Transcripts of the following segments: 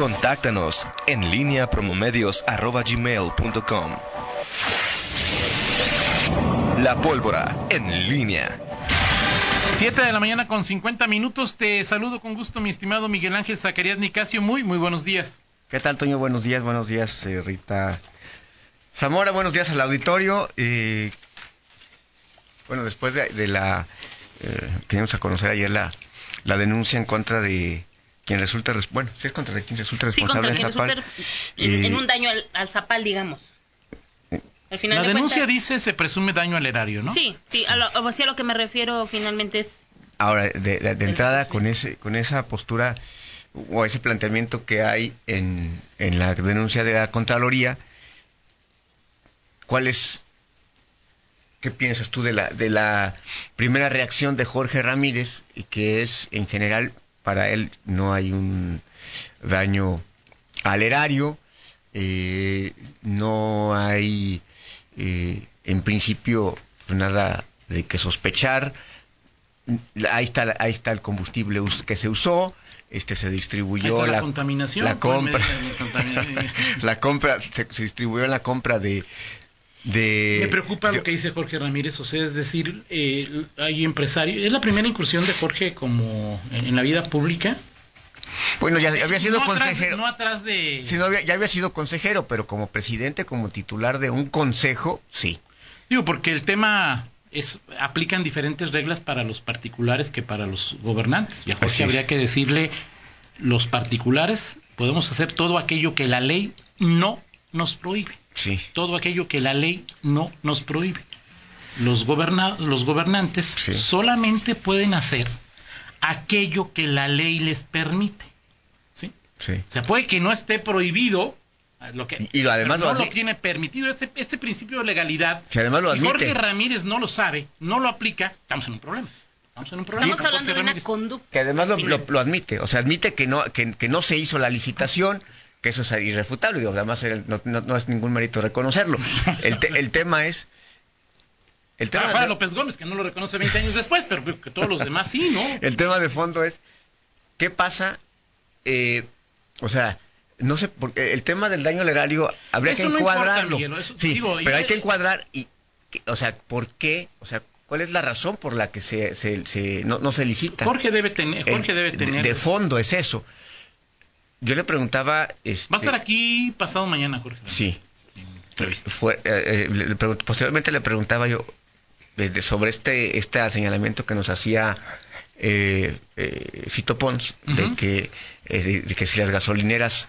Contáctanos en línea promomedios.com. La pólvora en línea. 7 de la mañana con 50 minutos. Te saludo con gusto, mi estimado Miguel Ángel Zacarías Nicasio. Muy, muy buenos días. ¿Qué tal, Toño? Buenos días, buenos días, eh, Rita Zamora. Buenos días al auditorio. Eh, bueno, después de, la... Eh, teníamos a conocer ayer la, la denuncia en contra de quien resulta, bueno, si es contra quien resulta responsable sí, contra quien en, en, un daño al, zapal, digamos. Al final la denuncia dice se presume daño al erario, ¿no? Sí, sí, a lo, a lo que me refiero finalmente es... Ahora, de, de, entrada, con, ese, con esa postura o ese planteamiento que hay en, en la denuncia de la Contraloría, ¿cuál es ¿Qué piensas tú de la, de la primera reacción de Jorge Ramírez, y que es, en general, para él no hay un daño al erario, eh, no hay, eh, en principio, nada de que sospechar, ahí está, ahí está el combustible que se usó, este se distribuyó la, contaminación la compra. la compra se, distribuyó la compra de me preocupa lo que dice Jorge Ramírez, o sea, es decir, eh, hay empresarios. ¿Es la primera incursión de Jorge como en, la vida pública? Bueno, ya había sido consejero. no atrás de. Sí, ya había sido consejero, pero como presidente, como titular de un consejo, sí. Digo, porque el tema es aplican diferentes reglas para los particulares que para los gobernantes. Y a Jorge habría que decirle: los particulares podemos hacer todo aquello que la ley no nos prohíbe. Todo aquello que la ley no nos prohíbe. Los, los gobernantes solamente pueden hacer aquello que la ley les permite. ¿sí? O sea, puede que no esté prohibido, lo que, y además no lo, tiene permitido este, este, principio de legalidad. Además lo Jorge Ramírez no lo sabe, no lo aplica, estamos en un problema. Estamos, en un problema estamos hablando de una conducta. Que además lo, admite, o sea, admite que no, que, que no se hizo la licitación, que eso es irrefutable, y además no, es ningún mérito reconocerlo. El, el tema es... El tema de... López Gómez, que no lo reconoce 20 años después, pero que todos los demás sí, ¿no? El tema de fondo es, ¿qué pasa? Eh, o sea, no sé, porque el tema del daño al erario habría que encuadrarlo. sí, pero hay que encuadrar y, o sea, ¿por qué? O sea, ¿cuál es la razón por la que se, se, no, se licita? Jorge debe tener, Jorge debe tener. de fondo es eso. Yo le preguntaba... Este, Va a estar aquí pasado mañana, Jorge. Sí. Fue, eh, eh, posteriormente le preguntaba yo sobre este, este señalamiento que nos hacía eh, eh Fito Pons, de, que, de, que si las gasolineras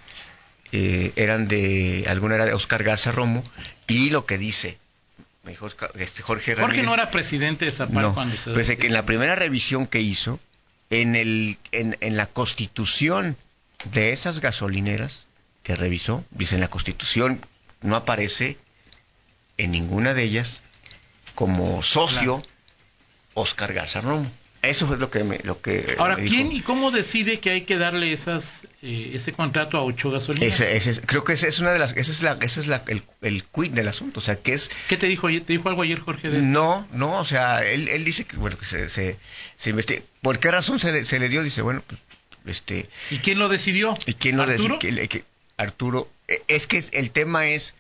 eran de alguna era de Oscar Garza Romo, y lo que dice me dijo este Jorge Ramírez, Jorge no era presidente de Zapal cuando se... Pues que en la primera revisión que hizo, en, el, en, en la constitución de esas gasolineras que revisó, dice en la Constitución, no aparece en ninguna de ellas como socio Oscar Garza Romo. Eso es lo que me, lo que Ahora, ¿quién y cómo decide que hay que darle esas eh, ese contrato a ocho gasolineras? creo que esa es una de las esa es la ese es la, el, el quid del asunto, o sea, que es ¿Qué te dijo ayer? ¿Te dijo algo ayer Jorge No, no, o sea, él, él dice que bueno, que se se, se investiga. ¿Por qué razón se le, se le dio? Dice, bueno, pues este, ¿Y quién lo decidió? ¿Y quién lo decidió? Arturo, e, es que el tema es,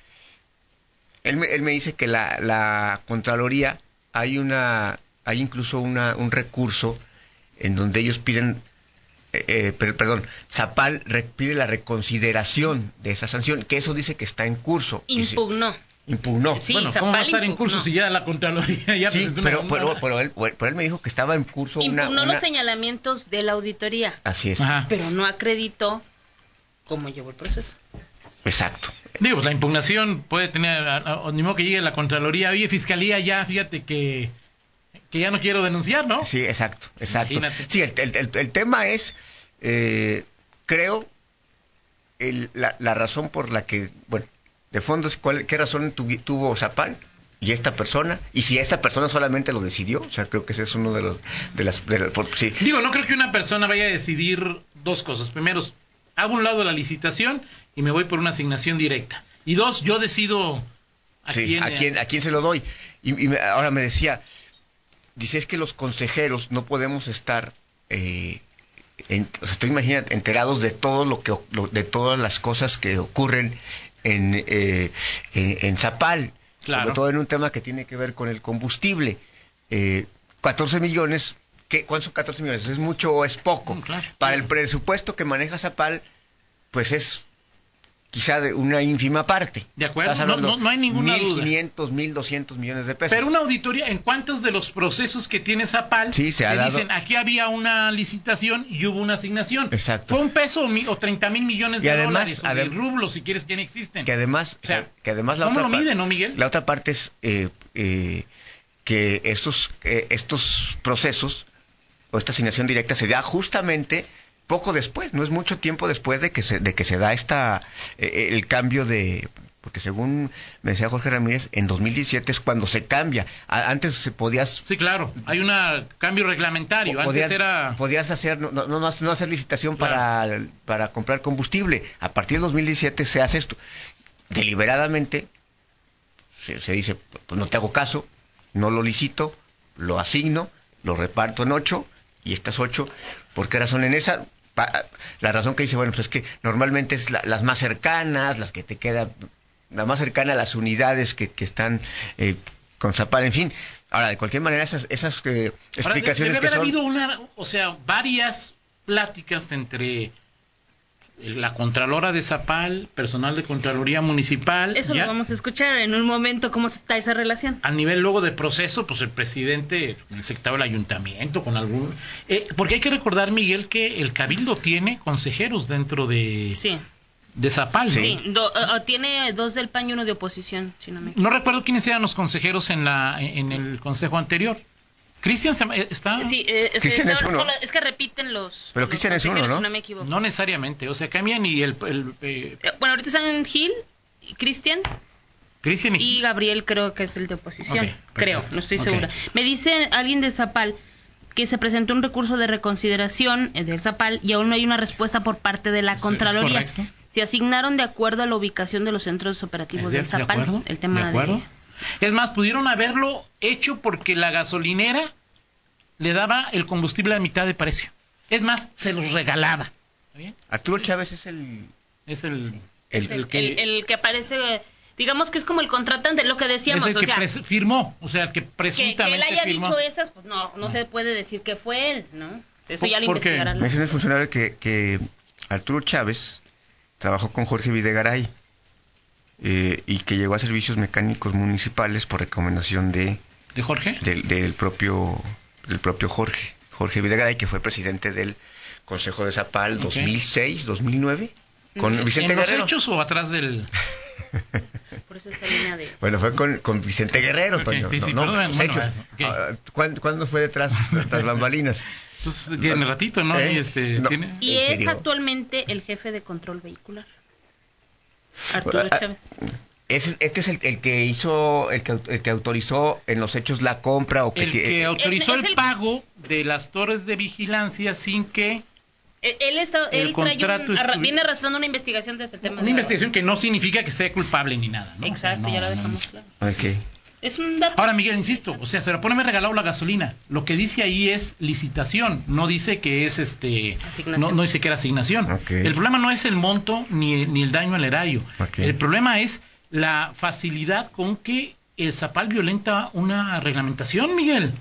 él me, él me dice que la, la Contraloría hay una, hay incluso una, un recurso en donde ellos piden, eh, eh perdón, Zapal pide la reconsideración de esa sanción, que eso dice que está en curso. Impugnó impugnó. bueno, ¿cómo va a estar en curso si ya la Contraloría ya sí, pero, pero, él, él, me dijo que estaba en curso impugnó una, los señalamientos de la auditoría. Así es. Pero no acreditó cómo llevó el proceso. Exacto. Digo, pues la impugnación puede tener, ni modo que llegue la Contraloría, oye, Fiscalía, ya, fíjate que, que ya no quiero denunciar, ¿no? Sí, exacto, exacto. Sí, el, el, el, tema es, eh, creo, la, la razón por la que, bueno, de fondo cuál, qué razón tuvo Zapal y esta persona y si esta persona solamente lo decidió o sea creo que ese es uno de los de las, sí. digo no creo que una persona vaya a decidir dos cosas. Primero hago un lado la licitación y me voy por una asignación directa. Y dos yo decido a quién a quién a quién se lo doy. Y, ahora me decía dice es que los consejeros no podemos estar eh, en, o sea, tú imaginas, enterados de todo lo que, lo- de todas las cosas que ocurren en, eh, en, en Zapal, Claro. sobre todo en un tema que tiene que ver con el combustible. Eh, 14 millones, ¿qué, ¿cuántos son 14 millones? ¿Es mucho o es poco? Claro, Para claro. el presupuesto que maneja Zapal, pues es quizá de una ínfima parte. De acuerdo, no- no- no hay ninguna duda. 1.500, 1.200 millones de pesos. Pero una auditoría, ¿en cuántos de los procesos que tiene Zapal Sí, se ha dado- dicen aquí había una licitación y hubo una asignación? Exacto. Fue un peso o, mi- o 30 mil millones Y de además- dólares o adem- rublos, si quieres, que no existen. que además, O sea, que además la ¿cómo otra lo miden, no, Miguel? La otra parte es eh, eh, que estos, eh, estos procesos o esta asignación directa se da justamente poco después, no es mucho tiempo después de que se, de que se da esta eh, el cambio de porque según me decía Jorge Ramírez, en 2017 es cuando se cambia. Antes se podías Sí, claro, hay un cambio reglamentario. Antes podías, era... podías hacer no, no, no, no hacer licitación Claro. para, para comprar combustible. A partir de 2017 se hace esto. Deliberadamente se, se dice, pues no te hago caso, no lo licito, lo asigno, lo reparto en ocho y estas ocho, ¿por qué razón en esa? Pa- la razón que dice, bueno, pues es que normalmente es la- las más cercanas, las que te quedan, la más cercana a las unidades que, que están eh, con en fin. Ahora, de cualquier manera, esas, esas eh, Ahora, de- explicaciones que son... habido una, o sea, varias pláticas entre la Contralora de Zapal, personal de Contraloría Municipal, Eso ya lo vamos a escuchar en un momento, cómo está esa relación. a nivel luego de proceso, pues el presidente, el secretario del ayuntamiento, con algún... eh, porque hay que recordar, Miguel, que el Cabildo tiene consejeros dentro de, Sí, de Zapal, ¿no? sí. Do- tiene dos del PAN y uno de oposición, si no me equivoco. No recuerdo quiénes eran los consejeros en, la, en el consejo anterior. Cristian eh, está... Sí, eh, es, Cristian que es uno. es que repiten los. Pero Cristian es uno, ¿no? No me equivoco. No necesariamente, o sea, cambian y el... el, eh, Eh, Bueno, ahorita están Gil, Cristian Cristian y... y Gabriel, creo que es el de oposición. Creo, no estoy Ok. segura. Me dice alguien de Zapal que se presentó un recurso de reconsideración de Zapal y aún no hay una respuesta por parte de la Contraloría. Se asignaron de acuerdo a la ubicación de los centros operativos ¿De, del de Zapal. acuerdo? el tema ¿De acuerdo? Es más, pudieron haberlo hecho porque la gasolinera le daba el combustible a mitad de precio. Es más, se los regalaba. ¿Está bien? Arturo Chávez es el... Es el, El- Es el, que, el- el que aparece, digamos que es como el contratante, lo que decíamos. es el o que sea, pres- firmó, o sea, el que que, que presuntamente él haya firmó. dicho estas, pues no, no se puede decir que fue él, ¿no? Eso ya lo investigarán. Me dice un funcionario que, que Arturo Chávez trabajó con Jorge Videgaray eh, y que llegó a servicios mecánicos municipales por recomendación de, ¿De Jorge? del, del propio del propio Jorge Jorge Videgaray que fue presidente del Consejo de Zapal Ok. 2006 2009 con. Vicente ¿En los Guerrero hechos o atrás del...? Por eso esa línea de... bueno fue con, con Vicente Guerrero Ok, Toño, sí, no, sí, no, los bueno, hechos. eso, ok. Ah, ¿cuándo, cuándo fue detrás tras bambalinas Pues tiene ratito, ¿no? ¿Eh? Y este, No. tiene- Y ¿En es actualmente el jefe de control vehicular. Arturo Ah, Chávez. Es- este es el, el que hizo, el que, el que autorizó en los hechos la compra o que, El que autorizó Es- es el el- pago de las torres de vigilancia sin que Él, está, el él trae un- contrato arra- estuvi- viene arrastrando una investigación de este tema. Una de- investigación que no significa que esté culpable ni nada, ¿no? O sea, Exacto, no, ya lo dejamos no. claro. Ok. Es un dato. Ahora, Miguel, insisto, o sea, se lo pone me regalado la gasolina. Lo que dice ahí es licitación, no dice que es este. Asignación. No, no dice que era asignación. El problema no es el monto ni, ni el daño al erario. El problema es la facilidad con que el Zapal violenta una reglamentación, Miguel.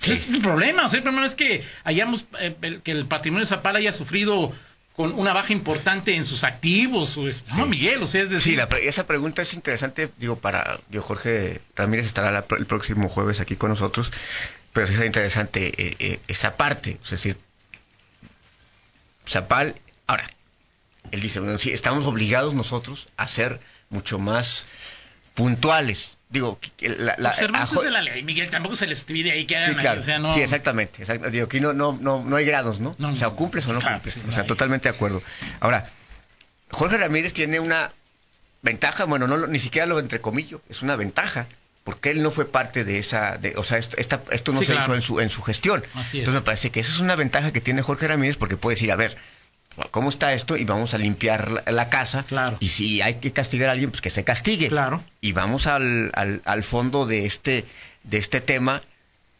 Ese es el problema. O sea, el problema es que hayamos, eh, el- que el patrimonio de Zapal haya sufrido con una baja importante en sus activos. o es- No, Miguel, o sea, es decir. Sí, la esa pregunta es interesante, digo, para, yo Jorge Ramírez estará la- el próximo jueves aquí con nosotros, pero sí es interesante eh, eh, esa parte, es decir, Zapal, ahora, él dice, bueno, sí, estamos obligados nosotros a ser mucho más puntuales. Digo, la, la- Observantes a de la ley, Miguel, tampoco se les pide ahí que hagan Sí, ahí, claro. o sea, no... Sí, exactamente. exact- Digo, aquí no, no, no, no hay grados, ¿no? No, o sea, o cumples o no Claro, cumples. sí, o sea, totalmente de acuerdo. Ahora, Jorge Ramírez tiene una ventaja, bueno, no ni siquiera lo entrecomillo, es una ventaja, porque él no fue parte de esa, de, o sea, esto, esta- esto no Sí, se claro. hizo en su, en su gestión. Así es. Entonces me parece que esa es una ventaja que tiene Jorge Ramírez, porque puede decir, a ver, ¿cómo está esto? Y vamos a limpiar la, la casa. Claro. Y si hay que castigar a alguien, pues que se castigue Claro. y vamos al, al, al fondo de este, de este tema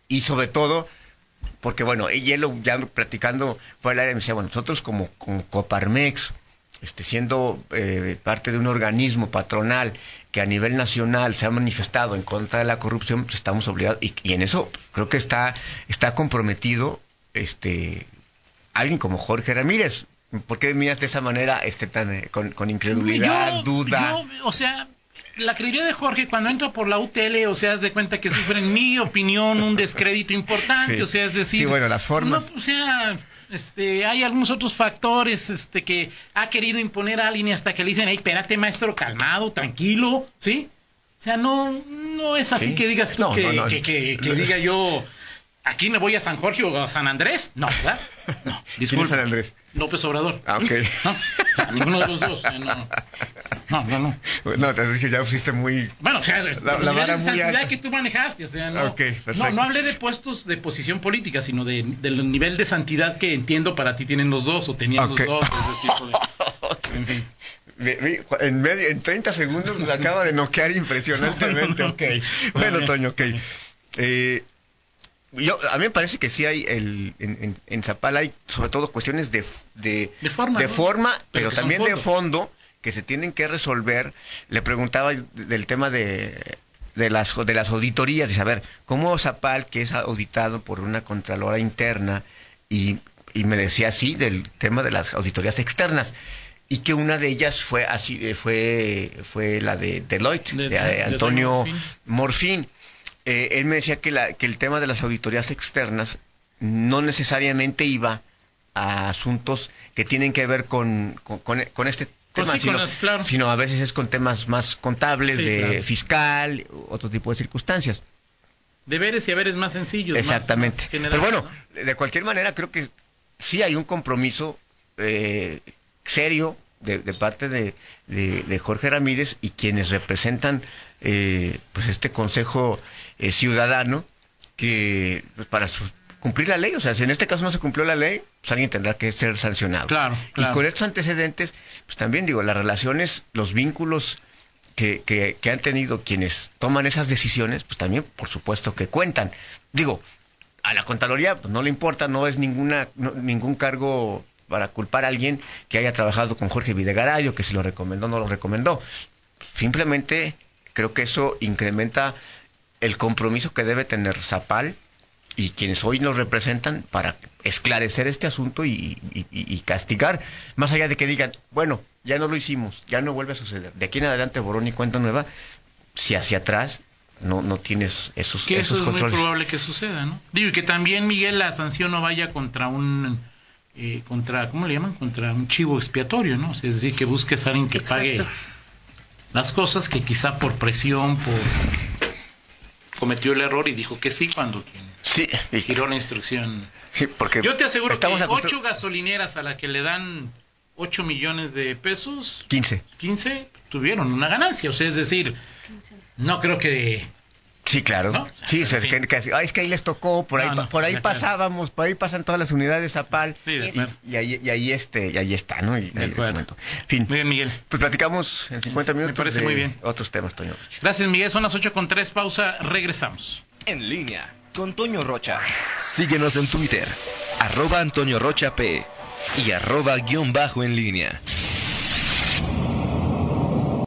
y sobre todo porque bueno, y él ya platicando fue al área, me decía, bueno, nosotros como, como Coparmex, este, siendo eh, parte de un organismo patronal que a nivel nacional se ha manifestado en contra de la corrupción, pues estamos obligados, y, en eso creo que está, está comprometido este, alguien como Jorge Ramírez. ¿Por qué miras de esa manera este, tan, eh, con, con, incredulidad, duda? o sea, la credibilidad de Jorge cuando entra por la UTL, o sea, haz de cuenta que sufre, en mi opinión, un descrédito importante, o sea, es decir... Sí, bueno, las formas... o sea, este, hay algunos otros factores este, que ha querido imponer a alguien y hasta que le dicen, hey, espérate, maestro, calmado, tranquilo, ¿sí? O sea, no, no es así que digas tú que, que, que, diga yo, aquí me voy a San Jorge o a San Andrés. No, ¿verdad? No, disculpe. San Andrés? López Obrador. Ah, ok. No, ninguno de los dos. Eh, no. No, no, no. No, te dije, ya fuiste muy... Bueno, o sea, la, la vara muy alta. que tú manejaste, o sea, no, no, no hablé de puestos de posición política, sino de, del nivel de santidad que entiendo para ti tienen los dos o tenían los dos. Ese tipo de, en fin. En, medio, en 30 segundos nos acaba de noquear impresionantemente. ok. Bueno, Toño, ok. Eh, yo, a mí me parece que sí hay, el, en, en, Zapala hay sobre todo cuestiones de, de, forma, de forma pero, también de fondo que se tienen que resolver. Le preguntaba del tema de, de, las, de las auditorías y saber cómo Zapal, que es auditado por una contralora interna, y, y me decía así del tema de las auditorías externas y que una de ellas fue así eh, fue fue la de Deloitte de, Antonio Morfín eh, él me decía que, la, que el tema de las auditorías externas no necesariamente iba a asuntos que tienen que ver con, con, este pues tema, sino, a veces es con temas más contables, de fiscal, otro tipo de circunstancias. Deberes y haberes más sencillos. Exactamente. Pero bueno, de cualquier manera creo que sí hay un compromiso eh, serio de, parte de, de, Jorge Ramírez y quienes representan eh, pues este Consejo eh, Ciudadano que pues, para cumplir la ley, o sea, si en este caso no se cumplió la ley, pues alguien tendrá que ser sancionado. Claro, Y con estos antecedentes, pues también digo, las relaciones, los vínculos que, que, han tenido quienes toman esas decisiones, pues también, por supuesto, que cuentan. Digo, a la Contraloría pues, no le importa, no es ninguna, ningún cargo para culpar a alguien que haya trabajado con Jorge Videgaray o que si lo recomendó o no lo recomendó. Simplemente creo que eso incrementa el compromiso que debe tener Zapal y quienes hoy nos representan para esclarecer este asunto y, castigar, más allá de que digan, bueno, ya no lo hicimos, ya no vuelve a suceder. De aquí en adelante, borrón y cuenta nueva, si hacia atrás no, no tienes esos, que eso es muy probable que suceda, ¿no? Digo, y que también, Miguel, la sanción no vaya contra un eh, contra, ¿cómo le llaman? Contra un chivo expiatorio, ¿no? es decir, que busques a alguien que pague las cosas que quizá por presión, por cometió el error y dijo que sí cuando sí, giró la instrucción. Sí, porque yo te aseguro que ocho gasolineras a la que le dan 8 millones de pesos, 15, 15 tuvieron una ganancia, o sea, es decir, no creo que Sí, claro. Sí, es, que, es que ahí les tocó, por ahí, por ahí pasábamos, por ahí pasan todas las unidades Zapal. Sí, y, y, ahí, y ahí este, y ahí está, ¿no? Y, de Fin. Muy bien, Miguel. Pues platicamos en 50 minutos. Me parece muy bien. Otros temas, Toño. Gracias, Miguel. Son las 8 con 3, pausa, regresamos. En línea con Toño Rocha. Síguenos en Twitter, arroba Antonio Rocha P y arroba guion bajo en línea.